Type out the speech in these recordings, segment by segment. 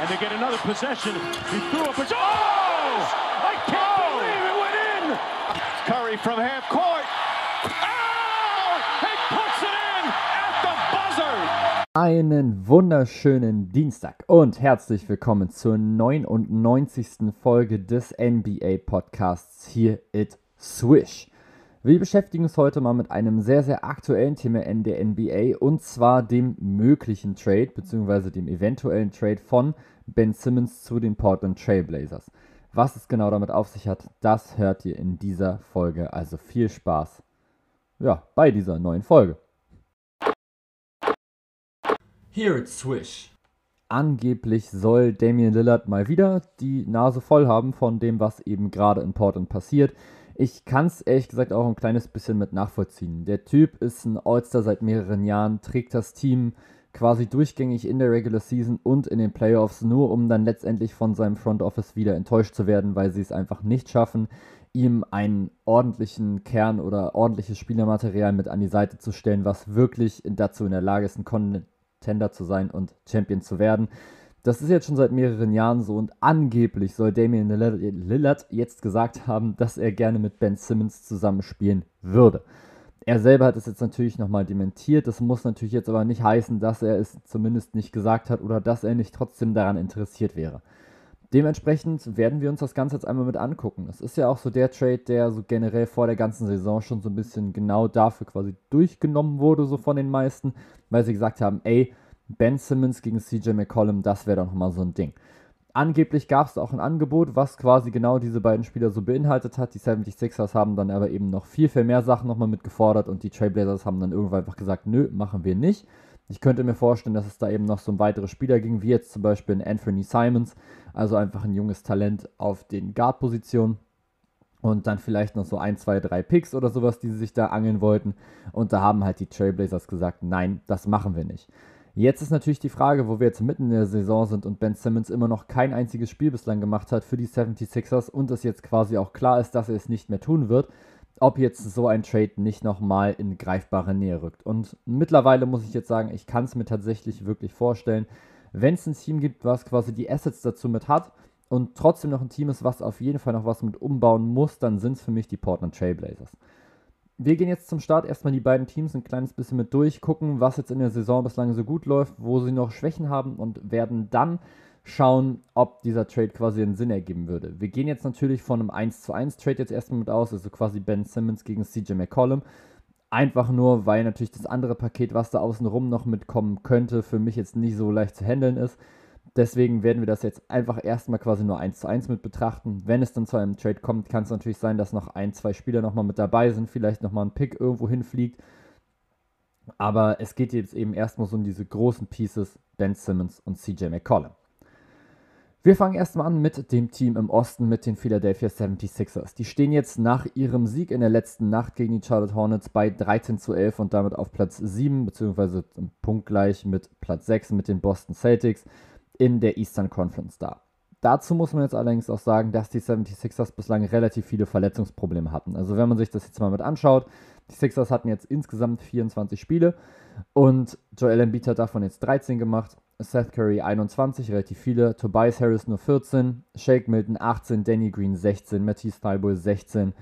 and they get another possession. He threw up a... Oh! I can't believe it went in! Curry from half court. Oh! He puts it in at the buzzer! Einen wunderschönen Dienstag und herzlich willkommen zur 99. Folge des NBA Podcasts hier at Swish. Wir beschäftigen uns heute mal mit einem sehr, sehr aktuellen Thema in der NBA und zwar dem möglichen Trade bzw. dem eventuellen Trade von Ben Simmons zu den Portland Trailblazers. Was es genau damit auf sich hat, das hört ihr in dieser Folge. Also viel Spaß ja, bei dieser neuen Folge. Here at Swish. Angeblich soll Damian Lillard mal wieder die Nase voll haben von dem, was eben gerade in Portland passiert. Ich kann es ehrlich gesagt auch ein kleines bisschen mit nachvollziehen. Der Typ ist ein All-Star seit mehreren Jahren, trägt das Team quasi durchgängig in der Regular Season und in den Playoffs, nur um dann letztendlich von seinem Front Office wieder enttäuscht zu werden, weil sie es einfach nicht schaffen, ihm einen ordentlichen Kern oder ordentliches Spielermaterial mit an die Seite zu stellen, was wirklich dazu in der Lage ist, ein Contender zu sein und Champion zu werden. Das ist jetzt schon seit mehreren Jahren so und angeblich soll Damian Lillard jetzt gesagt haben, dass er gerne mit Ben Simmons zusammenspielen würde. Er selber hat es jetzt natürlich nochmal dementiert. Das muss natürlich jetzt aber nicht heißen, dass er es zumindest nicht gesagt hat oder dass er nicht trotzdem daran interessiert wäre. Dementsprechend werden wir uns das Ganze jetzt einmal mit angucken. Es ist ja auch so der Trade, der so generell vor der ganzen Saison schon so ein bisschen genau dafür quasi durchgenommen wurde, so von den meisten, weil sie gesagt haben, ey, Ben Simmons gegen CJ McCollum, das wäre doch nochmal so ein Ding. Angeblich gab es auch ein Angebot, was quasi genau diese beiden Spieler so beinhaltet hat. Die 76ers haben dann aber eben noch viel, viel mehr Sachen nochmal mitgefordert und die Trailblazers haben dann irgendwann einfach gesagt, nö, machen wir nicht. Ich könnte mir vorstellen, dass es da eben noch so um weitere Spieler ging, wie jetzt zum Beispiel ein Anthony Simons, also einfach ein junges Talent auf den Guard-Positionen. Und dann vielleicht noch so ein, zwei, drei Picks oder sowas, die sie sich da angeln wollten. Und da haben halt die Trailblazers gesagt, nein, das machen wir nicht. Jetzt ist natürlich die Frage, wo wir jetzt mitten in der Saison sind und Ben Simmons immer noch kein einziges Spiel bislang gemacht hat für die 76ers und es jetzt quasi auch klar ist, dass er es nicht mehr tun wird, ob jetzt so ein Trade nicht nochmal in greifbare Nähe rückt. Und mittlerweile muss ich jetzt sagen, ich kann es mir tatsächlich wirklich vorstellen, wenn es ein Team gibt, was quasi die Assets dazu mit hat und trotzdem noch ein Team ist, was auf jeden Fall noch was mit umbauen muss, dann sind es für mich die Portland Trailblazers wir gehen jetzt zum Start erstmal die beiden Teams ein kleines bisschen mit durch, gucken, was jetzt in der Saison bislang so gut läuft, wo sie noch Schwächen haben und werden dann schauen, ob dieser Trade quasi einen Sinn ergeben würde. Wir gehen jetzt natürlich von einem 1 zu 1 Trade jetzt erstmal mit aus, also quasi Ben Simmons gegen CJ McCollum. Einfach nur, weil natürlich das andere Paket, was da außenrum noch mitkommen könnte, für mich jetzt nicht so leicht zu handeln ist. Deswegen werden wir das jetzt einfach erstmal quasi nur 1 zu 1 mit betrachten. Wenn es dann zu einem Trade kommt, kann es natürlich sein, dass noch ein, zwei Spieler nochmal mit dabei sind, vielleicht nochmal ein Pick irgendwo hinfliegt. Aber es geht jetzt eben erstmal so um diese großen Pieces, Ben Simmons und CJ McCollum. Wir fangen erstmal an mit dem Team im Osten, mit den Philadelphia 76ers. Die stehen jetzt nach ihrem Sieg in der letzten Nacht gegen die Charlotte Hornets bei 13 zu 11 und damit auf Platz 7, beziehungsweise punktgleich mit Platz 6 mit den Boston Celtics in der Eastern Conference da. Dazu muss man jetzt allerdings auch sagen, dass die 76ers bislang relativ viele Verletzungsprobleme hatten. Also wenn man sich das jetzt mal mit anschaut, die Sixers hatten jetzt insgesamt 24 Spiele und Joel Embiid hat davon jetzt 13 gemacht, Seth Curry 21, relativ viele, Tobias Harris nur 14, Shake Milton 18, Danny Green 16, Matisse Thybulle 16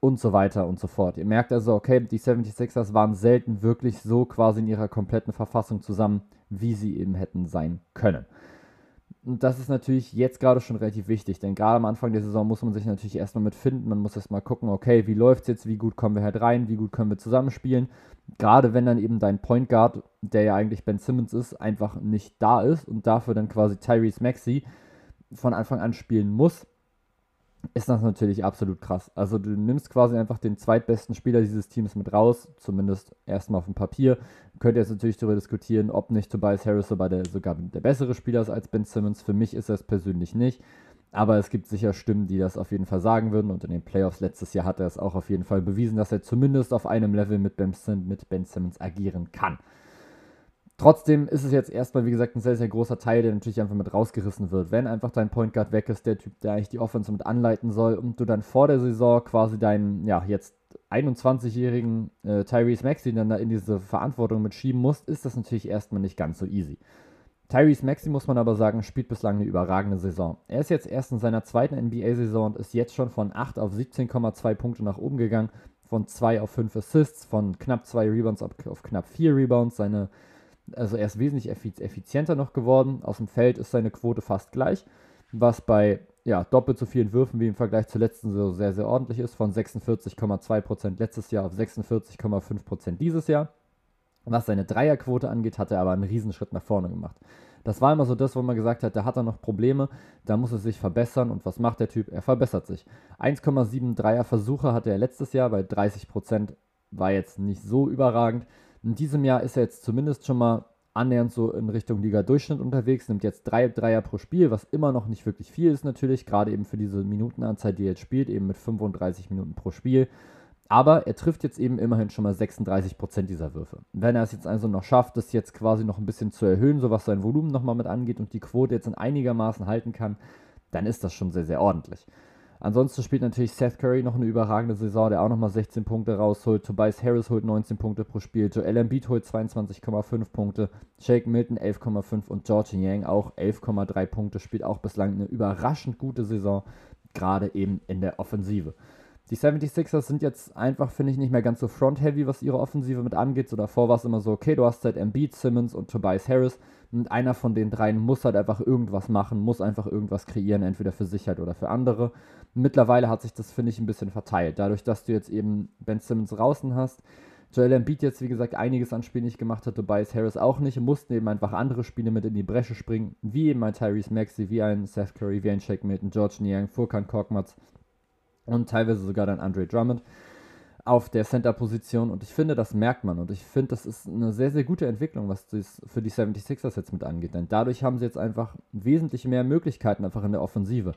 und so weiter und so fort. Ihr merkt also, okay, die 76ers waren selten wirklich so quasi in ihrer kompletten Verfassung zusammen, wie sie eben hätten sein können. Und das ist natürlich jetzt gerade schon relativ wichtig, denn gerade am Anfang der Saison muss man sich natürlich erstmal mit finden. Man muss erstmal gucken, okay, wie läuft es jetzt, wie gut kommen wir halt rein, wie gut können wir zusammenspielen. Gerade wenn dann eben dein Point Guard, der ja eigentlich Ben Simmons ist, einfach nicht da ist und dafür dann quasi Tyrese Maxey von Anfang an spielen muss, ist das natürlich absolut krass. Also du nimmst quasi einfach den zweitbesten Spieler dieses Teams mit raus, zumindest erstmal auf dem Papier. Könnt ihr jetzt natürlich darüber diskutieren, ob nicht Tobias Harris sogar der, sogar der bessere Spieler ist als Ben Simmons. Für mich ist er es persönlich nicht. Aber es gibt sicher Stimmen, die das auf jeden Fall sagen würden. Und in den Playoffs letztes Jahr hat er es auch auf jeden Fall bewiesen, dass er zumindest auf einem Level mit Ben, mit ben Simmons agieren kann. Trotzdem ist es jetzt erstmal, wie gesagt, ein sehr, sehr großer Teil, der natürlich einfach mit rausgerissen wird. Wenn einfach dein Point Guard weg ist, der Typ, der eigentlich die Offense mit anleiten soll und du dann vor der Saison quasi deinen, ja, jetzt 21-jährigen äh, Tyrese Maxey dann da in diese Verantwortung mitschieben musst, ist das natürlich erstmal nicht ganz so easy. Tyrese Maxi, muss man aber sagen, spielt bislang eine überragende Saison. Er ist jetzt erst in seiner zweiten NBA-Saison und ist jetzt schon von 8 auf 17,2 Punkte nach oben gegangen, von 2 auf 5 Assists, von knapp 2 Rebounds auf, auf knapp 4 Rebounds. Seine, also er ist wesentlich effizienter noch geworden. Aus dem Feld ist seine Quote fast gleich, was bei ja, doppelt so vielen Würfen wie im Vergleich zur letzten Saison sehr, sehr ordentlich ist. Von 46,2% letztes Jahr auf 46,5% dieses Jahr. Was seine Dreierquote angeht, hat er aber einen Riesenschritt nach vorne gemacht. Das war immer so das, wo man gesagt hat, da hat er noch Probleme, da muss er sich verbessern. Und was macht der Typ? Er verbessert sich. 1,7 Dreier-Versuche hatte er letztes Jahr, bei 30% war jetzt nicht so überragend. In diesem Jahr ist er jetzt zumindest schon mal annähernd so in Richtung Liga-Durchschnitt unterwegs, nimmt jetzt drei Dreier pro Spiel, was immer noch nicht wirklich viel ist natürlich, gerade eben für diese Minutenanzahl, die er jetzt spielt, eben mit 35 Minuten pro Spiel. Aber er trifft jetzt eben immerhin schon mal 36% dieser Würfe. Wenn er es jetzt also noch schafft, das jetzt quasi noch ein bisschen zu erhöhen, so was sein Volumen nochmal mit angeht und die Quote jetzt in einigermaßen halten kann, dann ist das schon sehr, sehr ordentlich. Ansonsten spielt natürlich Seth Curry noch eine überragende Saison, der auch nochmal 16 Punkte rausholt. Tobias Harris holt 19 Punkte pro Spiel. Joel Embiid holt 22,5 Punkte. Shake Milton 11,5 und George Yang auch 11,3 Punkte. Spielt auch bislang eine überraschend gute Saison, gerade eben in der Offensive. Die 76ers sind jetzt einfach, finde ich, nicht mehr ganz so front-heavy, was ihre Offensive mit angeht. So davor war es immer so, okay, du hast halt Embiid, Simmons und Tobias Harris. Und einer von den dreien muss halt einfach irgendwas machen, muss einfach irgendwas kreieren, entweder für sich halt oder für andere. Mittlerweile hat sich das, finde ich, ein bisschen verteilt. Dadurch, dass du jetzt eben Ben Simmons draußen hast, Joel Embiid jetzt, wie gesagt, einiges an Spielen nicht gemacht hat, Tobias Harris auch nicht, mussten eben einfach andere Spiele mit in die Bresche springen, wie eben ein Tyrese Maxey, wie ein Seth Curry, wie ein Shake Milton, George Niang, Furkan Korkmaz und teilweise sogar dann Andre Drummond auf der Center-Position und ich finde, das merkt man und ich finde, das ist eine sehr, sehr gute Entwicklung, was das für die 76ers jetzt mit angeht, denn dadurch haben sie jetzt einfach wesentlich mehr Möglichkeiten einfach in der Offensive.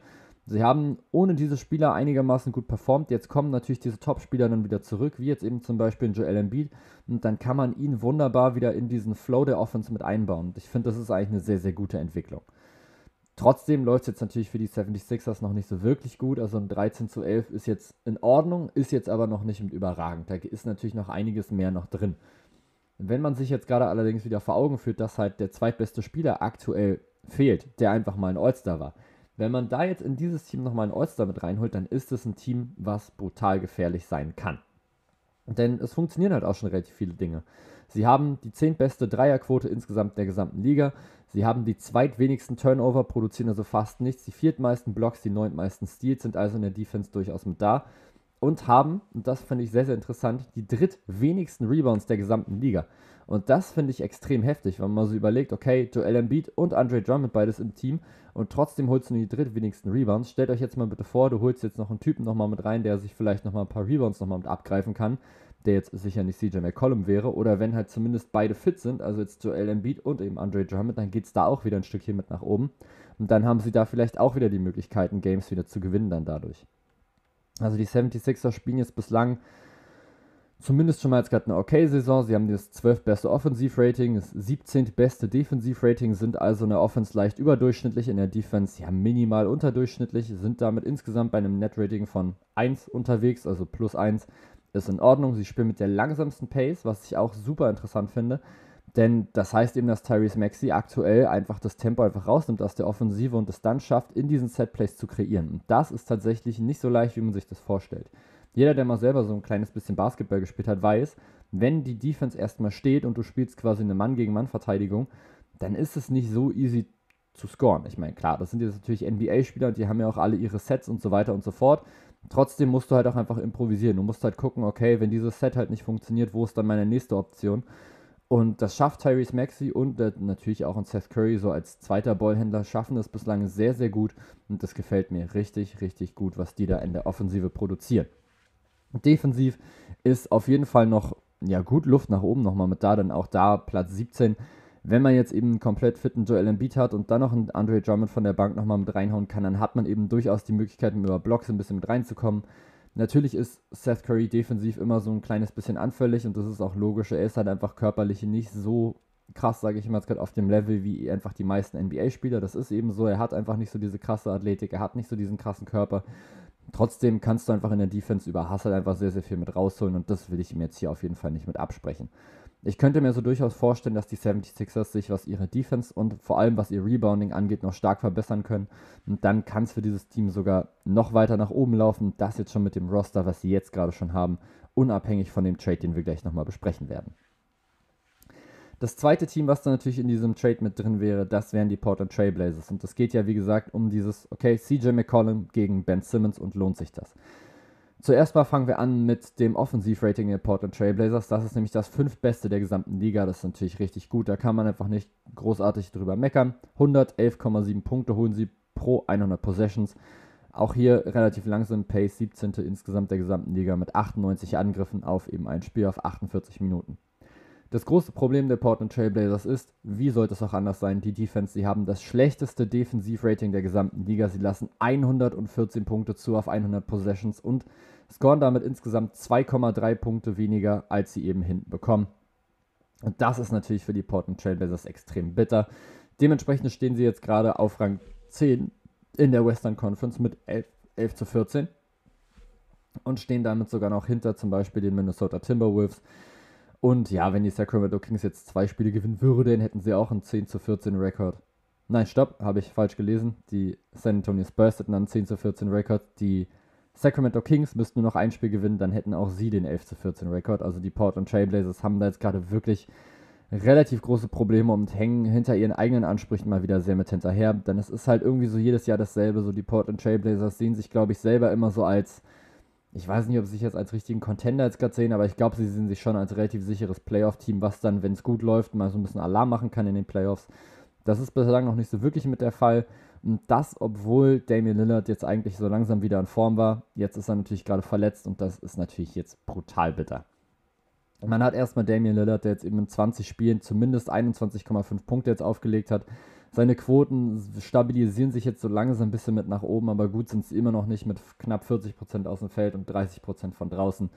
Sie haben ohne diese Spieler einigermaßen gut performt. Jetzt kommen natürlich diese Top-Spieler dann wieder zurück, wie jetzt eben zum Beispiel Joel Embiid. Und dann kann man ihn wunderbar wieder in diesen Flow der Offense mit einbauen. Und ich finde, das ist eigentlich eine sehr, sehr gute Entwicklung. Trotzdem läuft es jetzt natürlich für die 76ers noch nicht so wirklich gut. Also ein 13 zu 11 ist jetzt in Ordnung, ist jetzt aber noch nicht mit überragend. Da ist natürlich noch einiges mehr noch drin. Wenn man sich jetzt gerade allerdings wieder vor Augen führt, dass halt der zweitbeste Spieler aktuell fehlt, der einfach mal ein All-Star war. Wenn man da jetzt in dieses Team nochmal ein All-Star mit reinholt, dann ist es ein Team, was brutal gefährlich sein kann. Denn es funktionieren halt auch schon relativ viele Dinge. Sie haben die zehntbeste Dreierquote insgesamt der gesamten Liga. Sie haben die zweitwenigsten Turnover, produzieren also fast nichts. Die viertmeisten Blocks, die neuntmeisten Steals sind also in der Defense durchaus mit da. Und haben, und das finde ich sehr, sehr interessant, die drittwenigsten Rebounds der gesamten Liga. Und das finde ich extrem heftig, wenn man so überlegt, okay, Joel Embiid und Andre Drummond beides im Team und trotzdem holst du nur die drittwenigsten Rebounds. Stellt euch jetzt mal bitte vor, du holst jetzt noch einen Typen nochmal mit rein, der sich vielleicht nochmal ein paar Rebounds nochmal mit abgreifen kann der jetzt sicher nicht CJ McCollum wäre, oder wenn halt zumindest beide fit sind, also jetzt Joel Embiid und eben Andre Drummond, dann geht es da auch wieder ein Stückchen mit nach oben. Und dann haben sie da vielleicht auch wieder die Möglichkeiten, Games wieder zu gewinnen dann dadurch. Also die 76ers spielen jetzt bislang zumindest schon mal jetzt gerade eine okay Saison. Sie haben das 12 beste Offensivrating, das 17 beste Defensivrating, sind also in der Offense leicht überdurchschnittlich, in der Defense ja minimal unterdurchschnittlich, sind damit insgesamt bei einem Net-Rating von 1 unterwegs, also plus 1 ist in Ordnung. Sie spielen mit der langsamsten Pace, was ich auch super interessant finde. Denn das heißt eben, dass Tyrese Maxi aktuell einfach das Tempo einfach rausnimmt aus der Offensive und es dann schafft, in diesen Setplays zu kreieren. Und das ist tatsächlich nicht so leicht, wie man sich das vorstellt. Jeder, der mal selber so ein kleines bisschen Basketball gespielt hat, weiß, wenn die Defense erstmal steht und du spielst quasi eine Mann-gegen-Mann-Verteidigung, dann ist es nicht so easy zu scoren. Ich meine, klar, das sind jetzt natürlich NBA-Spieler und die haben ja auch alle ihre Sets und so weiter und so fort. Trotzdem musst du halt auch einfach improvisieren. Du musst halt gucken, okay, wenn dieses Set halt nicht funktioniert, wo ist dann meine nächste Option? Und das schafft Tyrese Maxey und natürlich auch ein Seth Curry so als zweiter Ballhändler schaffen das bislang sehr, sehr gut. Und das gefällt mir richtig, richtig gut, was die da in der Offensive produzieren. Defensiv ist auf jeden Fall noch ja, gut Luft nach oben nochmal mit da, dann auch da Platz 17 wenn man jetzt eben einen komplett fitten Joel Embiid hat und dann noch einen Andre Drummond von der Bank nochmal mit reinhauen kann, dann hat man eben durchaus die Möglichkeit, über Blocks ein bisschen mit reinzukommen. Natürlich ist Seth Curry defensiv immer so ein kleines bisschen anfällig und das ist auch logisch. Er ist halt einfach körperlich nicht so krass, sage ich immer jetzt gerade, auf dem Level wie einfach die meisten NBA-Spieler. Das ist eben so. Er hat einfach nicht so diese krasse Athletik, er hat nicht so diesen krassen Körper. Trotzdem kannst du einfach in der Defense über Hustle einfach sehr, sehr viel mit rausholen und das will ich ihm jetzt hier auf jeden Fall nicht mit absprechen. Ich könnte mir so durchaus vorstellen, dass die 76ers sich, was ihre Defense und vor allem was ihr Rebounding angeht, noch stark verbessern können. Und dann kann es für dieses Team sogar noch weiter nach oben laufen. Das jetzt schon mit dem Roster, was sie jetzt gerade schon haben, unabhängig von dem Trade, den wir gleich nochmal besprechen werden. Das zweite Team, was da natürlich in diesem Trade mit drin wäre, das wären die Portland Trailblazers. Und das geht ja, wie gesagt, um dieses, okay, CJ McCollum gegen Ben Simmons und lohnt sich das? Zuerst mal fangen wir an mit dem Offensivrating der Portland Trailblazers. Das ist nämlich das fünftbeste der gesamten Liga. Das ist natürlich richtig gut. Da kann man einfach nicht großartig drüber meckern. 111,7 Punkte holen sie pro 100 Possessions. Auch hier relativ langsam Pace, 17. insgesamt der gesamten Liga mit 98 Angriffen auf eben ein Spiel auf 48 Minuten. Das große Problem der Portland Trailblazers ist, wie sollte es auch anders sein, die Defense, sie haben das schlechteste Defensivrating der gesamten Liga. Sie lassen 114 Punkte zu auf 100 Possessions und scoren damit insgesamt 2,3 Punkte weniger, als sie eben hinten bekommen. Und das ist natürlich für die Portland Trailblazers extrem bitter. Dementsprechend stehen sie jetzt gerade auf Rang 10 in der Western Conference mit 11, 11 zu 14 und stehen damit sogar noch hinter zum Beispiel den Minnesota Timberwolves und ja, wenn die Sacramento Kings jetzt zwei Spiele gewinnen würden, hätten sie auch einen 10 zu 14 Rekord. Nein, stopp, habe ich falsch gelesen. Die San Antonio Spurs hätten einen 10 zu 14 Rekord. Die Sacramento Kings müssten nur noch ein Spiel gewinnen, dann hätten auch sie den 11 zu 14 Rekord. Also die Portland Trailblazers haben da jetzt gerade wirklich relativ große Probleme und hängen hinter ihren eigenen Ansprüchen mal wieder sehr mit hinterher. Denn es ist halt irgendwie so jedes Jahr dasselbe. So die Portland Trailblazers sehen sich, glaube ich, selber immer so als ich weiß nicht, ob sie sich jetzt als richtigen Contender jetzt gerade sehen, aber ich glaube, sie sehen sich schon als relativ sicheres Playoff-Team, was dann, wenn es gut läuft, mal so ein bisschen Alarm machen kann in den Playoffs. Das ist bislang noch nicht so wirklich mit der Fall. Und das, obwohl Damian Lillard jetzt eigentlich so langsam wieder in Form war. Jetzt ist er natürlich gerade verletzt und das ist natürlich jetzt brutal bitter. Man hat erstmal Damian Lillard, der jetzt eben in 20 Spielen zumindest 21,5 Punkte jetzt aufgelegt hat. Seine Quoten stabilisieren sich jetzt so langsam ein bisschen mit nach oben, aber gut sind sie immer noch nicht mit knapp 40% aus dem Feld und 30% von draußen.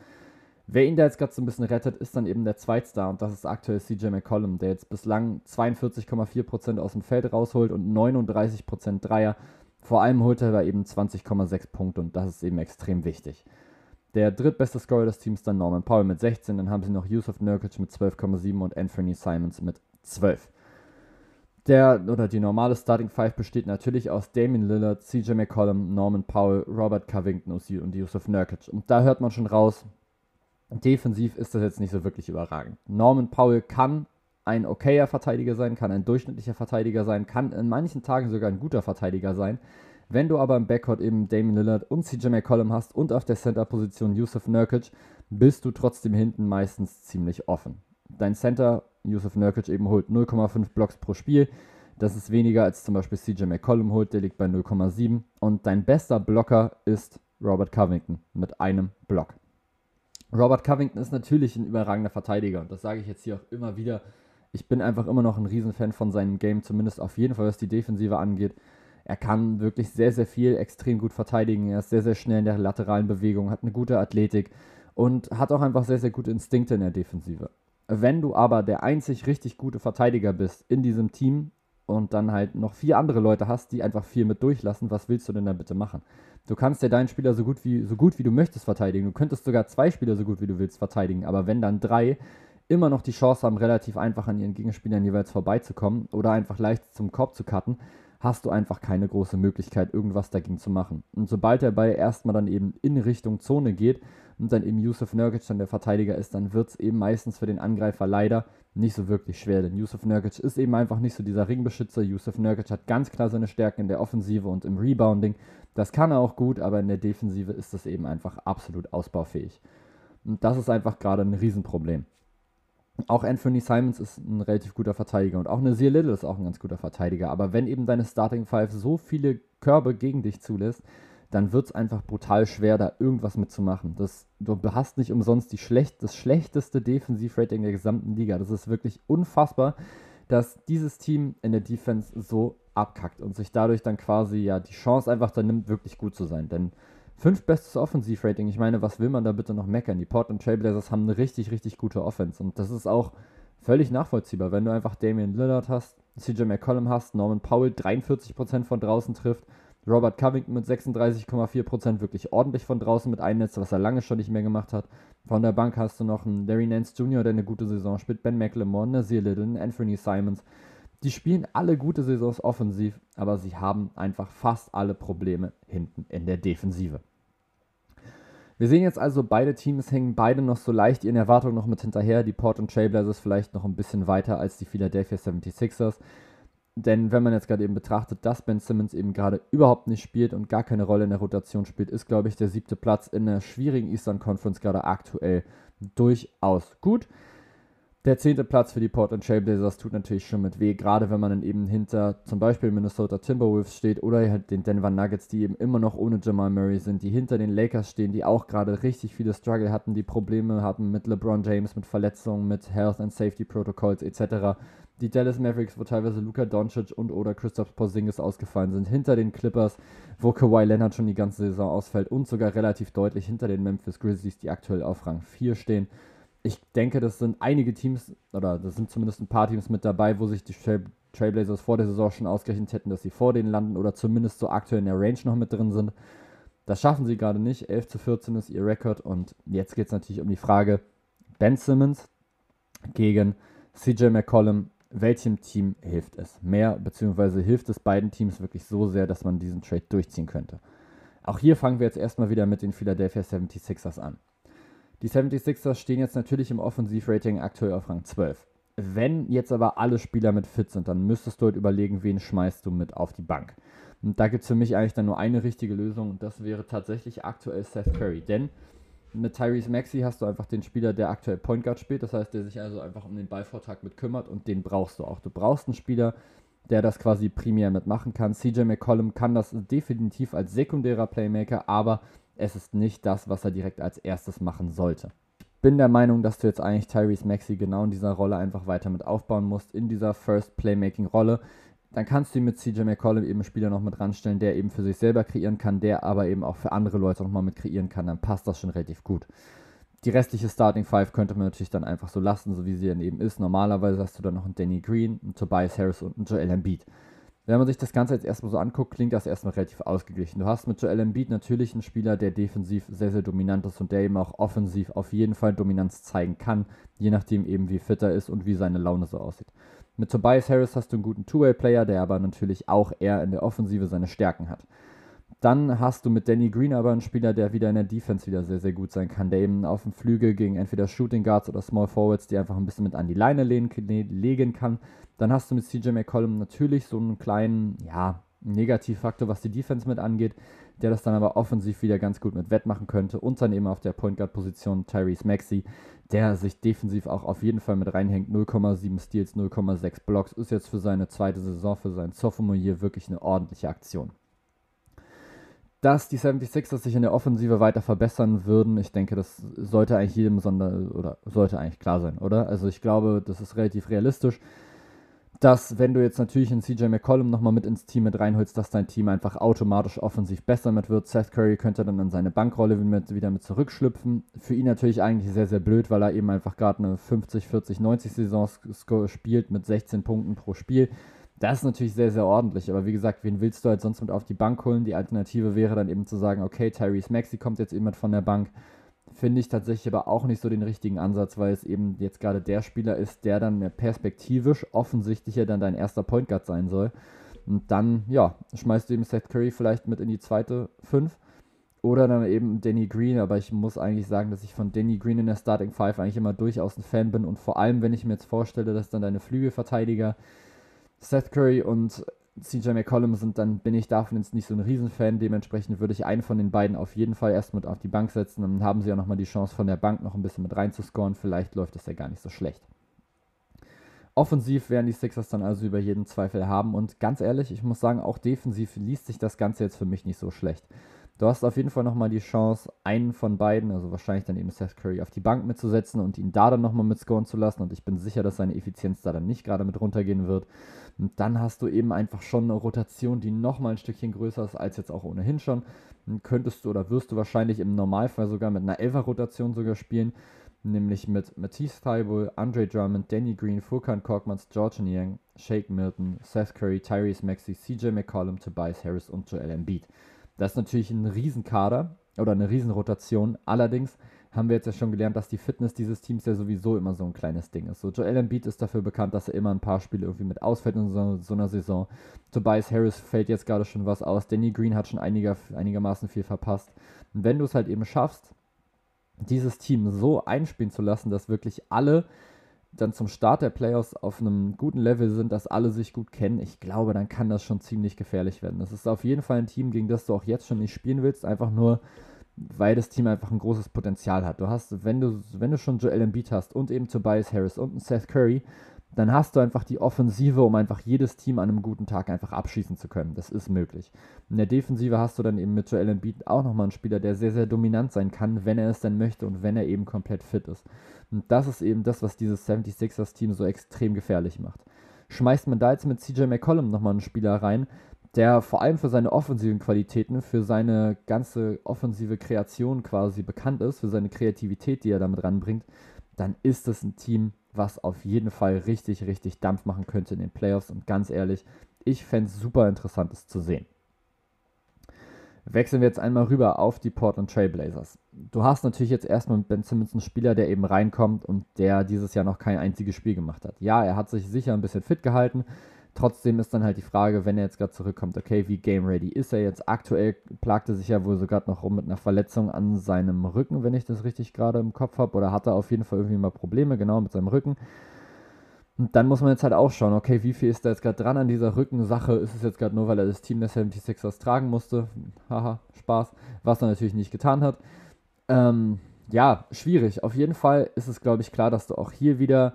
Wer ihn da jetzt gerade so ein bisschen rettet, ist dann eben der Zweitstar und das ist aktuell CJ McCollum, der jetzt bislang 42,4% aus dem Feld rausholt und 39% Dreier. Vor allem holt er aber eben 20,6 Punkte und das ist eben extrem wichtig. Der drittbeste Scorer des Teams dann Norman Powell mit 16, dann haben sie noch Yusuf Nurkic mit 12,7 und Anthony Simons mit 12. Der oder die normale Starting Five besteht natürlich aus Damien Lillard, CJ McCollum, Norman Powell, Robert Covington und Yusuf Nurkic. Und da hört man schon raus, defensiv ist das jetzt nicht so wirklich überragend. Norman Powell kann ein okayer Verteidiger sein, kann ein durchschnittlicher Verteidiger sein, kann in manchen Tagen sogar ein guter Verteidiger sein. Wenn du aber im Backcourt eben Damien Lillard und CJ McCollum hast und auf der Center-Position Yusuf Nurkic, bist du trotzdem hinten meistens ziemlich offen. Dein Center Yusuf Nurkic eben holt 0,5 Blocks pro Spiel. Das ist weniger als zum Beispiel CJ McCollum holt, der liegt bei 0,7. Und dein bester Blocker ist Robert Covington mit einem Block. Robert Covington ist natürlich ein überragender Verteidiger und das sage ich jetzt hier auch immer wieder. Ich bin einfach immer noch ein Riesenfan von seinem Game, zumindest auf jeden Fall, was die Defensive angeht. Er kann wirklich sehr, sehr viel extrem gut verteidigen. Er ist sehr, sehr schnell in der lateralen Bewegung, hat eine gute Athletik und hat auch einfach sehr, sehr gute Instinkte in der Defensive. Wenn du aber der einzig richtig gute Verteidiger bist in diesem Team und dann halt noch vier andere Leute hast, die einfach viel mit durchlassen, was willst du denn da bitte machen? Du kannst ja deinen Spieler so gut wie so gut wie du möchtest verteidigen. Du könntest sogar zwei Spieler so gut wie du willst verteidigen, aber wenn dann drei immer noch die Chance haben, relativ einfach an ihren Gegenspielern jeweils vorbeizukommen oder einfach leicht zum Korb zu cutten, hast du einfach keine große Möglichkeit, irgendwas dagegen zu machen. Und sobald der Ball erstmal dann eben in Richtung Zone geht, und dann eben Yusuf Nurkic dann der Verteidiger ist, dann wird es eben meistens für den Angreifer leider nicht so wirklich schwer. Denn Yusuf Nurkic ist eben einfach nicht so dieser Ringbeschützer. Yusuf Nurkic hat ganz klar seine Stärken in der Offensive und im Rebounding. Das kann er auch gut, aber in der Defensive ist das eben einfach absolut ausbaufähig. Und das ist einfach gerade ein Riesenproblem. Auch Anthony Simons ist ein relativ guter Verteidiger und auch Nazir Little ist auch ein ganz guter Verteidiger. Aber wenn eben deine Starting Five so viele Körbe gegen dich zulässt, dann wird es einfach brutal schwer, da irgendwas mitzumachen. Das, du hast nicht umsonst die schlecht, das schlechteste Defensivrating der gesamten Liga. Das ist wirklich unfassbar, dass dieses Team in der Defense so abkackt und sich dadurch dann quasi ja die Chance einfach dann nimmt, wirklich gut zu sein. Denn fünf bestes Offensivrating, ich meine, was will man da bitte noch meckern? Die Portland Trailblazers haben eine richtig, richtig gute Offense und das ist auch völlig nachvollziehbar, wenn du einfach Damian Lillard hast, CJ McCollum hast, Norman Powell 43% von draußen trifft Robert Covington mit 36,4% wirklich ordentlich von draußen mit einnetzt, was er lange schon nicht mehr gemacht hat. Von der Bank hast du noch einen Larry Nance Jr., der eine gute Saison spielt, Ben McLemore, Nazir Little, Anthony Simons. Die spielen alle gute Saisons offensiv, aber sie haben einfach fast alle Probleme hinten in der Defensive. Wir sehen jetzt also, beide Teams hängen beide noch so leicht ihren Erwartungen noch mit hinterher. Die Portland Trailblazers vielleicht noch ein bisschen weiter als die Philadelphia 76ers. Denn wenn man jetzt gerade eben betrachtet, dass Ben Simmons eben gerade überhaupt nicht spielt und gar keine Rolle in der Rotation spielt, ist, glaube ich, der siebte Platz in der schwierigen Eastern Conference gerade aktuell durchaus gut. Der zehnte Platz für die Portland Trailblazers tut natürlich schon mit weh, gerade wenn man dann eben hinter zum Beispiel Minnesota Timberwolves steht oder halt den Denver Nuggets, die eben immer noch ohne Jamal Murray sind, die hinter den Lakers stehen, die auch gerade richtig viele Struggle hatten, die Probleme hatten mit LeBron James, mit Verletzungen, mit Health and Safety Protocols etc. Die Dallas Mavericks, wo teilweise Luka Doncic und oder Christoph Porzingis ausgefallen sind, hinter den Clippers, wo Kawhi Leonard schon die ganze Saison ausfällt und sogar relativ deutlich hinter den Memphis Grizzlies, die aktuell auf Rang 4 stehen ich denke, das sind einige Teams, oder das sind zumindest ein paar Teams mit dabei, wo sich die Trail Trailblazers vor der Saison schon ausgerechnet hätten, dass sie vor denen landen oder zumindest so aktuell in der Range noch mit drin sind. Das schaffen sie gerade nicht. 11 zu 14 ist ihr Rekord. Und jetzt geht es natürlich um die Frage: Ben Simmons gegen CJ McCollum. Welchem Team hilft es mehr, beziehungsweise hilft es beiden Teams wirklich so sehr, dass man diesen Trade durchziehen könnte? Auch hier fangen wir jetzt erstmal wieder mit den Philadelphia 76ers an. Die 76ers stehen jetzt natürlich im Offensivrating aktuell auf Rang 12. Wenn jetzt aber alle Spieler mit fit sind, dann müsstest du halt überlegen, wen schmeißt du mit auf die Bank. Und da gibt es für mich eigentlich dann nur eine richtige Lösung und das wäre tatsächlich aktuell Seth Curry. Denn mit Tyrese Maxey hast du einfach den Spieler, der aktuell Point Guard spielt, das heißt, der sich also einfach um den Ballvortrag mit kümmert und den brauchst du auch. Du brauchst einen Spieler, der das quasi primär mitmachen kann. CJ McCollum kann das definitiv als sekundärer Playmaker, aber es ist nicht das, was er direkt als erstes machen sollte. Bin der Meinung, dass du jetzt eigentlich Tyrese Maxey genau in dieser Rolle einfach weiter mit aufbauen musst, in dieser First Playmaking-Rolle. Dann kannst du ihn mit CJ McCollum eben einen Spieler noch mit ranstellen, der eben für sich selber kreieren kann, der aber eben auch für andere Leute nochmal mit kreieren kann, dann passt das schon relativ gut. Die restliche Starting Five könnte man natürlich dann einfach so lassen, so wie sie dann eben ist. Normalerweise hast du dann noch einen Danny Green, einen Tobias Harris und einen Joel Embiid. Wenn man sich das Ganze jetzt erstmal so anguckt, klingt das erstmal relativ ausgeglichen. Du hast mit Joel Embiid natürlich einen Spieler, der defensiv sehr, sehr dominant ist und der eben auch offensiv auf jeden Fall Dominanz zeigen kann, je nachdem eben wie fit er ist und wie seine Laune so aussieht. Mit Tobias Harris hast du einen guten Two-Way-Player, der aber natürlich auch eher in der Offensive seine Stärken hat. Dann hast du mit Danny Green aber einen Spieler, der wieder in der Defense wieder sehr, sehr gut sein kann, der eben auf dem Flügel gegen entweder Shooting Guards oder Small Forwards, die einfach ein bisschen mit an die Leine legen kann. Dann hast du mit CJ McCollum natürlich so einen kleinen, ja, Negativfaktor, was die Defense mit angeht, der das dann aber offensiv wieder ganz gut mit wettmachen könnte. Und dann eben auf der Point Guard Position Tyrese Maxey, der sich defensiv auch auf jeden Fall mit reinhängt. 0,7 Steals, 0,6 Blocks ist jetzt für seine zweite Saison, für sein Sophomore Year wirklich eine ordentliche Aktion dass die 76ers sich in der Offensive weiter verbessern würden, ich denke, das sollte eigentlich jedem Sonder oder sollte eigentlich klar sein, oder? Also ich glaube, das ist relativ realistisch, dass wenn du jetzt natürlich einen CJ McCollum nochmal mit ins Team mit reinholst, dass dein Team einfach automatisch offensiv besser mit wird. Seth Curry könnte dann an seine Bankrolle wieder mit zurückschlüpfen. Für ihn natürlich eigentlich sehr, sehr blöd, weil er eben einfach gerade eine 50, 40, 90 Saison spielt mit 16 Punkten pro Spiel das ist natürlich sehr, sehr ordentlich. Aber wie gesagt, wen willst du halt sonst mit auf die Bank holen? Die Alternative wäre dann eben zu sagen, okay, Tyrese Maxi kommt jetzt eben mit von der Bank. Finde ich tatsächlich aber auch nicht so den richtigen Ansatz, weil es eben jetzt gerade der Spieler ist, der dann perspektivisch offensichtlicher dann dein erster Point Guard sein soll. Und dann, ja, schmeißt du eben Seth Curry vielleicht mit in die zweite Fünf. Oder dann eben Danny Green, aber ich muss eigentlich sagen, dass ich von Danny Green in der Starting Five eigentlich immer durchaus ein Fan bin und vor allem, wenn ich mir jetzt vorstelle, dass dann deine Flügelverteidiger Seth Curry und CJ McCollum sind, dann bin ich davon jetzt nicht so ein Riesenfan. Dementsprechend würde ich einen von den beiden auf jeden Fall erst mit auf die Bank setzen. Dann haben sie ja nochmal die Chance von der Bank noch ein bisschen mit reinzuscoren. Vielleicht läuft das ja gar nicht so schlecht. Offensiv werden die Sixers dann also über jeden Zweifel haben. Und ganz ehrlich, ich muss sagen, auch defensiv liest sich das Ganze jetzt für mich nicht so schlecht. Du hast auf jeden Fall nochmal die Chance, einen von beiden, also wahrscheinlich dann eben Seth Curry, auf die Bank mitzusetzen und ihn da dann nochmal mit scoren zu lassen. Und ich bin sicher, dass seine Effizienz da dann nicht gerade mit runtergehen wird. Und dann hast du eben einfach schon eine Rotation, die nochmal ein Stückchen größer ist als jetzt auch ohnehin schon. Dann könntest du oder wirst du wahrscheinlich im Normalfall sogar mit einer Elfer-Rotation sogar spielen. nämlich mit Matisse Thibault, Andre Drummond, Danny Green, Furkan Korkmaz, George Niang, Shake Milton, Seth Curry, Tyrese Maxey, CJ McCollum, Tobias Harris und Joel Embiid. Das ist natürlich ein Riesenkader oder eine Riesenrotation. Allerdings haben wir jetzt ja schon gelernt, dass die Fitness dieses Teams ja sowieso immer so ein kleines Ding ist. So, Joel Embiid ist dafür bekannt, dass er immer ein paar Spiele irgendwie mit ausfällt in so, so einer Saison. Tobias Harris fällt jetzt gerade schon was aus. Danny Green hat schon einiger, einigermaßen viel verpasst. Und wenn du es halt eben schaffst, dieses Team so einspielen zu lassen, dass wirklich alle dann zum Start der Playoffs auf einem guten Level sind, dass alle sich gut kennen, ich glaube, dann kann das schon ziemlich gefährlich werden. Das ist auf jeden Fall ein Team, gegen das du auch jetzt schon nicht spielen willst, einfach nur, weil das Team einfach ein großes Potenzial hat. Du hast, wenn du, wenn du schon Joel Embiid hast und eben Tobias Harris und Seth Curry, dann hast du einfach die Offensive, um einfach jedes Team an einem guten Tag einfach abschießen zu können. Das ist möglich. In der Defensive hast du dann eben mit Joel Embiid auch nochmal einen Spieler, der sehr, sehr dominant sein kann, wenn er es denn möchte und wenn er eben komplett fit ist. Und das ist eben das, was dieses 76ers-Team so extrem gefährlich macht. Schmeißt man da jetzt mit CJ McCollum nochmal einen Spieler rein, der vor allem für seine offensiven Qualitäten, für seine ganze offensive Kreation quasi bekannt ist, für seine Kreativität, die er damit ranbringt, dann ist es ein Team, was auf jeden Fall richtig, richtig Dampf machen könnte in den Playoffs. Und ganz ehrlich, ich fände es super interessant, es zu sehen. Wechseln wir jetzt einmal rüber auf die Portland Trailblazers. Du hast natürlich jetzt erstmal mit Ben Simmons einen Spieler, der eben reinkommt und der dieses Jahr noch kein einziges Spiel gemacht hat. Ja, er hat sich sicher ein bisschen fit gehalten, Trotzdem ist dann halt die Frage, wenn er jetzt gerade zurückkommt, okay, wie game ready ist er jetzt? Aktuell plagt er sich ja wohl sogar noch rum mit einer Verletzung an seinem Rücken, wenn ich das richtig gerade im Kopf habe. Oder hat er auf jeden Fall irgendwie mal Probleme, genau, mit seinem Rücken. Und dann muss man jetzt halt auch schauen, okay, wie viel ist da jetzt gerade dran an dieser Rückensache? Ist es jetzt gerade nur, weil er das Team der 76ers tragen musste? Haha, Spaß. Was er natürlich nicht getan hat. Ähm, ja, schwierig. Auf jeden Fall ist es, glaube ich, klar, dass du auch hier wieder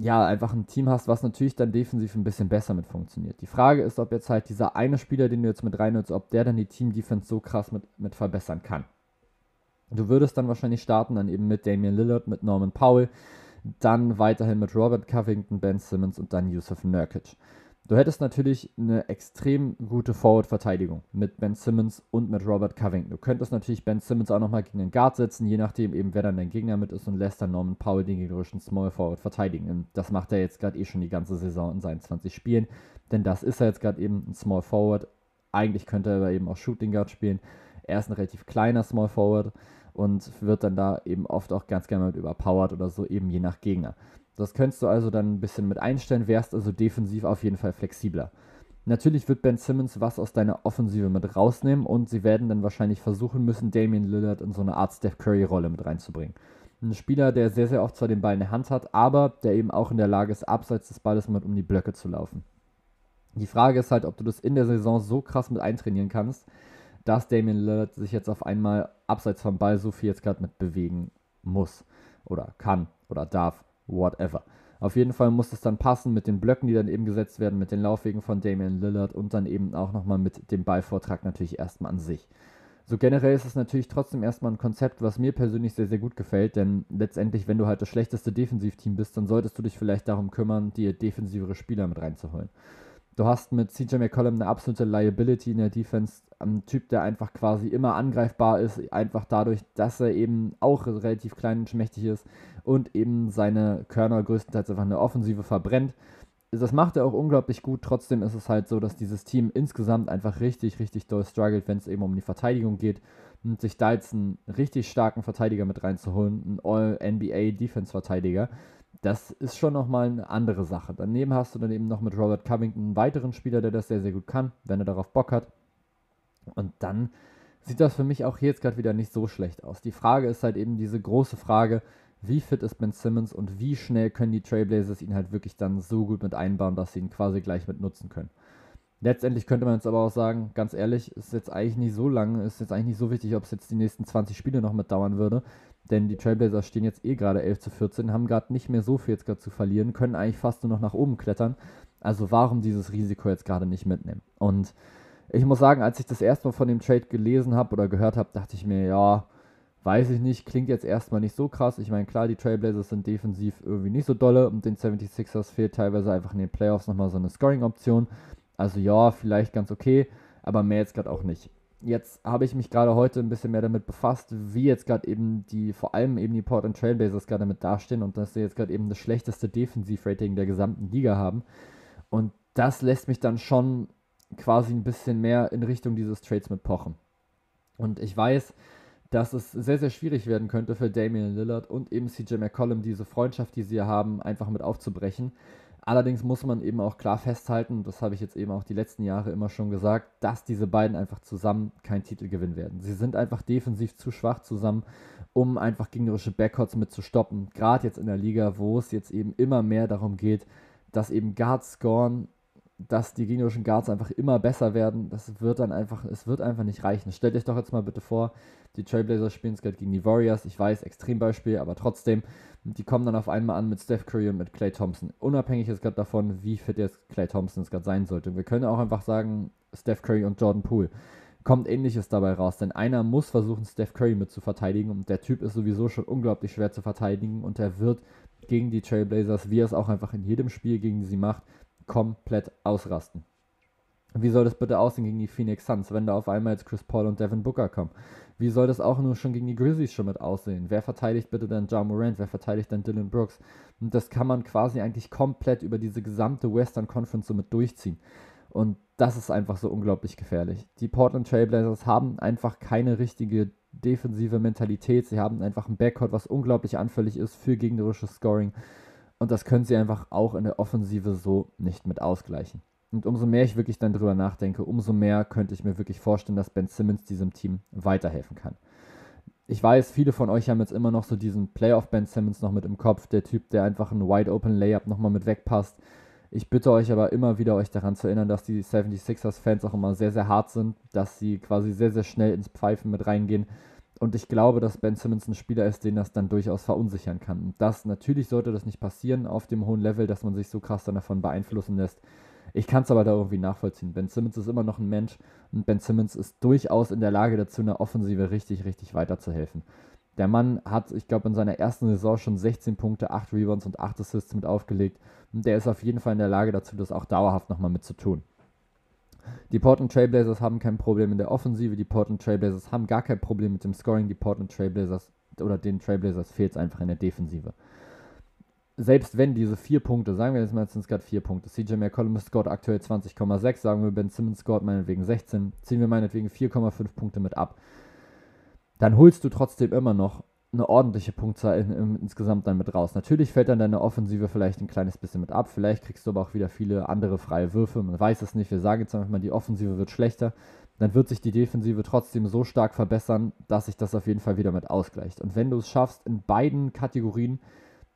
ja, einfach ein Team hast, was natürlich dann defensiv ein bisschen besser mit funktioniert. Die Frage ist, ob jetzt halt dieser eine Spieler, den du jetzt mit reinholst, ob der dann die Team-Defense so krass mit, mit verbessern kann. Du würdest dann wahrscheinlich starten, dann eben mit Damian Lillard, mit Norman Powell, dann weiterhin mit Robert Covington, Ben Simmons und dann Yusuf Nurkic. Du hättest natürlich eine extrem gute Forward-Verteidigung mit Ben Simmons und mit Robert Covington. Du könntest natürlich Ben Simmons auch nochmal gegen den Guard setzen, je nachdem eben, wer dann dein Gegner mit ist und lässt dann Norman Powell den gegnerischen Small Forward verteidigen. Und das macht er jetzt gerade eh schon die ganze Saison in seinen 20 Spielen, denn das ist er jetzt gerade eben ein Small Forward. Eigentlich könnte er aber eben auch Shooting Guard spielen. Er ist ein relativ kleiner Small Forward und wird dann da eben oft auch ganz gerne mit überpowered oder so, eben je nach Gegner. Das könntest du also dann ein bisschen mit einstellen, wärst also defensiv auf jeden Fall flexibler. Natürlich wird Ben Simmons was aus deiner Offensive mit rausnehmen und sie werden dann wahrscheinlich versuchen müssen, Damian Lillard in so eine Art Steph Curry-Rolle mit reinzubringen. Ein Spieler, der sehr, sehr oft zwar den Ball in der Hand hat, aber der eben auch in der Lage ist, abseits des Balles mit um die Blöcke zu laufen. Die Frage ist halt, ob du das in der Saison so krass mit eintrainieren kannst, dass Damian Lillard sich jetzt auf einmal abseits vom Ball so viel jetzt gerade mit bewegen muss oder kann oder darf whatever. Auf jeden Fall muss es dann passen mit den Blöcken, die dann eben gesetzt werden, mit den Laufwegen von Damian Lillard und dann eben auch nochmal mit dem Ballvortrag natürlich erstmal an sich. So generell ist es natürlich trotzdem erstmal ein Konzept, was mir persönlich sehr, sehr gut gefällt, denn letztendlich, wenn du halt das schlechteste Defensivteam bist, dann solltest du dich vielleicht darum kümmern, dir defensivere Spieler mit reinzuholen. Du hast mit CJ McCollum eine absolute Liability in der Defense, ein Typ, der einfach quasi immer angreifbar ist, einfach dadurch, dass er eben auch relativ klein und schmächtig ist und eben seine Körner größtenteils einfach eine Offensive verbrennt. Das macht er auch unglaublich gut. Trotzdem ist es halt so, dass dieses Team insgesamt einfach richtig, richtig doll struggelt, wenn es eben um die Verteidigung geht. Und sich da jetzt einen richtig starken Verteidiger mit reinzuholen, einen All-NBA-Defense-Verteidiger, das ist schon nochmal eine andere Sache. Daneben hast du dann eben noch mit Robert Covington einen weiteren Spieler, der das sehr, sehr gut kann, wenn er darauf Bock hat. Und dann sieht das für mich auch hier jetzt gerade wieder nicht so schlecht aus. Die Frage ist halt eben diese große Frage, wie fit ist Ben Simmons und wie schnell können die Trailblazers ihn halt wirklich dann so gut mit einbauen, dass sie ihn quasi gleich mit nutzen können. Letztendlich könnte man jetzt aber auch sagen, ganz ehrlich, ist jetzt eigentlich nicht so lang, ist jetzt eigentlich nicht so wichtig, ob es jetzt die nächsten 20 Spiele noch mit dauern würde. Denn die Trailblazers stehen jetzt eh gerade 11 zu 14, haben gerade nicht mehr so viel jetzt gerade zu verlieren, können eigentlich fast nur noch nach oben klettern. Also warum dieses Risiko jetzt gerade nicht mitnehmen? Und ich muss sagen, als ich das erste Mal von dem Trade gelesen habe oder gehört habe, dachte ich mir, ja, weiß ich nicht, klingt jetzt erstmal nicht so krass. Ich meine, klar, die Trailblazers sind defensiv irgendwie nicht so dolle und den 76ers fehlt teilweise einfach in den Playoffs nochmal so eine Scoring-Option. Also ja, vielleicht ganz okay, aber mehr jetzt gerade auch nicht. Jetzt habe ich mich gerade heute ein bisschen mehr damit befasst, wie jetzt gerade eben die, vor allem eben die Portland Trailblazers gerade damit dastehen und dass sie jetzt gerade eben das schlechteste Defensivrating der gesamten Liga haben. Und das lässt mich dann schon quasi ein bisschen mehr in Richtung dieses Trades mit pochen. Und ich weiß, dass es sehr, sehr schwierig werden könnte für Damian Lillard und eben CJ McCollum, diese Freundschaft, die sie haben, einfach mit aufzubrechen. Allerdings muss man eben auch klar festhalten, das habe ich jetzt eben auch die letzten Jahre immer schon gesagt, dass diese beiden einfach zusammen keinen Titel gewinnen werden. Sie sind einfach defensiv zu schwach zusammen, um einfach gegnerische Backcourts mit zu stoppen. Gerade jetzt in der Liga, wo es jetzt eben immer mehr darum geht, dass eben Guards scoren, dass die gegnerischen Guards einfach immer besser werden. Das wird dann einfach, es wird einfach nicht reichen. Stellt euch doch jetzt mal bitte vor, die Trailblazers spielen es gerade gegen die Warriors. Ich weiß, Extrembeispiel, aber trotzdem. Die kommen dann auf einmal an mit Steph Curry und mit Clay Thompson. Unabhängig ist gerade davon, wie fit jetzt Clay Thompson es gerade sein sollte. Wir können auch einfach sagen, Steph Curry und Jordan Poole. Kommt ähnliches dabei raus, denn einer muss versuchen, Steph Curry mit zu verteidigen und der Typ ist sowieso schon unglaublich schwer zu verteidigen und er wird gegen die Trailblazers, wie er es auch einfach in jedem Spiel gegen sie macht, komplett ausrasten. Wie soll das bitte aussehen gegen die Phoenix Suns, wenn da auf einmal jetzt Chris Paul und Devin Booker kommen? Wie soll das auch nur schon gegen die Grizzlies schon mit aussehen? Wer verteidigt bitte dann Ja Morant? Wer verteidigt dann Dylan Brooks? Und das kann man quasi eigentlich komplett über diese gesamte Western Conference so mit durchziehen. Und das ist einfach so unglaublich gefährlich. Die Portland Trailblazers haben einfach keine richtige defensive Mentalität. Sie haben einfach ein Backcourt, was unglaublich anfällig ist für gegnerisches Scoring. Und das können sie einfach auch in der Offensive so nicht mit ausgleichen. Und umso mehr ich wirklich dann drüber nachdenke, umso mehr könnte ich mir wirklich vorstellen, dass Ben Simmons diesem Team weiterhelfen kann. Ich weiß, viele von euch haben jetzt immer noch so diesen Playoff Ben Simmons noch mit im Kopf, der Typ, der einfach einen Wide Open Layup nochmal mit wegpasst. Ich bitte euch aber immer wieder euch daran zu erinnern, dass die 76ers Fans auch immer sehr, sehr hart sind, dass sie quasi sehr, sehr schnell ins Pfeifen mit reingehen. Und ich glaube, dass Ben Simmons ein Spieler ist, den das dann durchaus verunsichern kann. Und das, natürlich sollte das nicht passieren auf dem hohen Level, dass man sich so krass dann davon beeinflussen lässt. Ich kann es aber da irgendwie nachvollziehen. Ben Simmons ist immer noch ein Mensch und Ben Simmons ist durchaus in der Lage dazu, eine Offensive richtig, richtig weiterzuhelfen. Der Mann hat, ich glaube, in seiner ersten Saison schon 16 Punkte, 8 Rebounds und 8 Assists mit aufgelegt. Und der ist auf jeden Fall in der Lage dazu, das auch dauerhaft nochmal mit zu tun. Die Portland Trailblazers haben kein Problem in der Offensive, die Portland Trailblazers haben gar kein Problem mit dem Scoring, die Portland Trailblazers oder den Trailblazers fehlt es einfach in der Defensive. Selbst wenn diese vier Punkte, sagen wir jetzt mal, sind es gerade vier Punkte, CJ McCollum scored aktuell 20,6, sagen wir, Ben Simmons scored meinetwegen 16, ziehen wir meinetwegen 4,5 Punkte mit ab, dann holst du trotzdem immer noch eine ordentliche Punktzahl in, in, insgesamt dann mit raus. Natürlich fällt dann deine Offensive vielleicht ein kleines bisschen mit ab, vielleicht kriegst du aber auch wieder viele andere freie Würfe, man weiß es nicht, wir sagen jetzt einfach mal, die Offensive wird schlechter, dann wird sich die Defensive trotzdem so stark verbessern, dass sich das auf jeden Fall wieder mit ausgleicht. Und wenn du es schaffst, in beiden Kategorien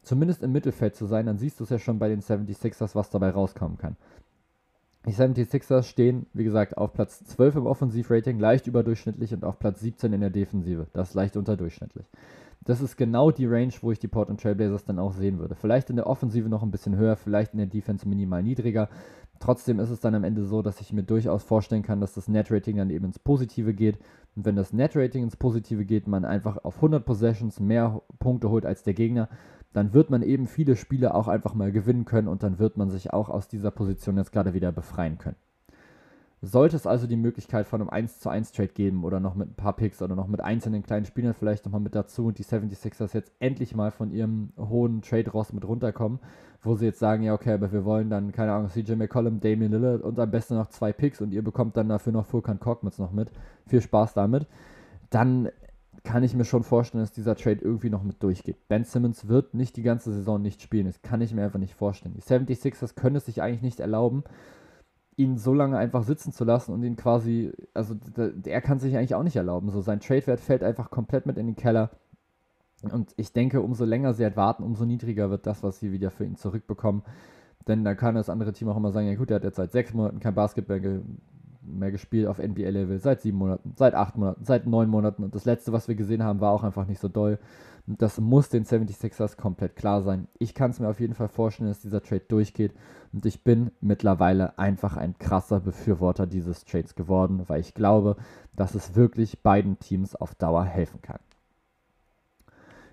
zumindest im Mittelfeld zu sein, dann siehst du es ja schon bei den 76ers, was dabei rauskommen kann. Die 76ers stehen, wie gesagt, auf Platz 12 im Offensivrating, leicht überdurchschnittlich und auf Platz 17 in der Defensive. Das ist leicht unterdurchschnittlich. Das ist genau die Range, wo ich die Portland Trailblazers dann auch sehen würde. Vielleicht in der Offensive noch ein bisschen höher, vielleicht in der Defense minimal niedriger. Trotzdem ist es dann am Ende so, dass ich mir durchaus vorstellen kann, dass das Net-Rating dann eben ins Positive geht. Und wenn das Net-Rating ins Positive geht, man einfach auf 100 Possessions mehr Punkte holt als der Gegner, dann wird man eben viele Spiele auch einfach mal gewinnen können und dann wird man sich auch aus dieser Position jetzt gerade wieder befreien können. Sollte es also die Möglichkeit von einem 1 zu 1 Trade geben oder noch mit ein paar Picks oder noch mit einzelnen kleinen Spielern vielleicht nochmal mit dazu und die 76ers jetzt endlich mal von ihrem hohen Trade-Ross mit runterkommen, wo sie jetzt sagen, ja okay, aber wir wollen dann, keine Ahnung, CJ McCollum, Damian Lillard und am besten noch zwei Picks und ihr bekommt dann dafür noch Fulkan Korkmaz noch mit. Viel Spaß damit. Dann kann ich mir schon vorstellen, dass dieser Trade irgendwie noch mit durchgeht. Ben Simmons wird nicht die ganze Saison nicht spielen. Das kann ich mir einfach nicht vorstellen. Die 76ers können es sich eigentlich nicht erlauben, ihn so lange einfach sitzen zu lassen und ihn quasi, also der, kann sich eigentlich auch nicht erlauben. So sein Trade-Wert fällt einfach komplett mit in den Keller. Und ich denke, umso länger sie halt warten, umso niedriger wird das, was sie wieder für ihn zurückbekommen. Denn da kann das andere Team auch immer sagen, ja gut, der hat jetzt seit sechs Monaten kein Basketball mehr gespielt auf NBA-Level, seit sieben Monaten, seit acht Monaten, seit neun Monaten. Und das letzte, was wir gesehen haben, war auch einfach nicht so doll. Das muss den 76ers komplett klar sein. Ich kann es mir auf jeden Fall vorstellen, dass dieser Trade durchgeht. Und ich bin mittlerweile einfach ein krasser Befürworter dieses Trades geworden, weil ich glaube, dass es wirklich beiden Teams auf Dauer helfen kann.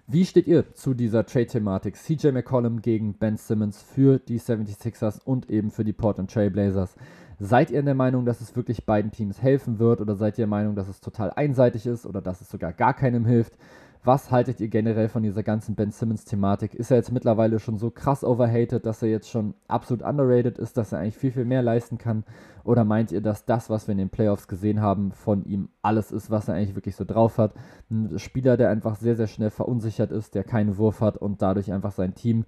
Wie steht ihr zu dieser Trade-Thematik? CJ McCollum gegen Ben Simmons für die 76ers und eben für die Portland Trail Blazers. Seid ihr der Meinung, dass es wirklich beiden Teams helfen wird oder seid ihr der Meinung, dass es total einseitig ist oder dass es sogar gar keinem hilft? Was haltet ihr generell von dieser ganzen Ben Simmons-Thematik? Ist er jetzt mittlerweile schon so krass overhated, dass er jetzt schon absolut underrated ist, dass er eigentlich viel, viel mehr leisten kann? Oder meint ihr, dass das, was wir in den Playoffs gesehen haben, von ihm alles ist, was er eigentlich wirklich so drauf hat? Ein Spieler, der einfach sehr, sehr schnell verunsichert ist, der keinen Wurf hat und dadurch einfach sein Team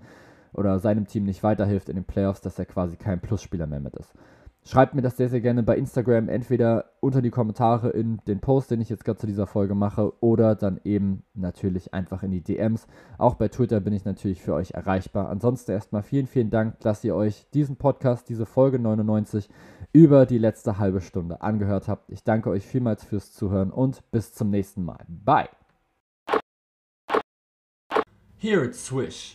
oder seinem Team nicht weiterhilft in den Playoffs, dass er quasi kein Plusspieler mehr mit ist. Schreibt mir das sehr, sehr gerne bei Instagram, entweder unter die Kommentare in den Post, den ich jetzt gerade zu dieser Folge mache, oder dann eben natürlich einfach in die DMs. Auch bei Twitter bin ich natürlich für euch erreichbar. Ansonsten erstmal vielen, vielen Dank, dass ihr euch diesen Podcast, diese Folge 99, über die letzte halbe Stunde angehört habt. Ich danke euch vielmals fürs Zuhören und bis zum nächsten Mal. Bye. Here it's Swish.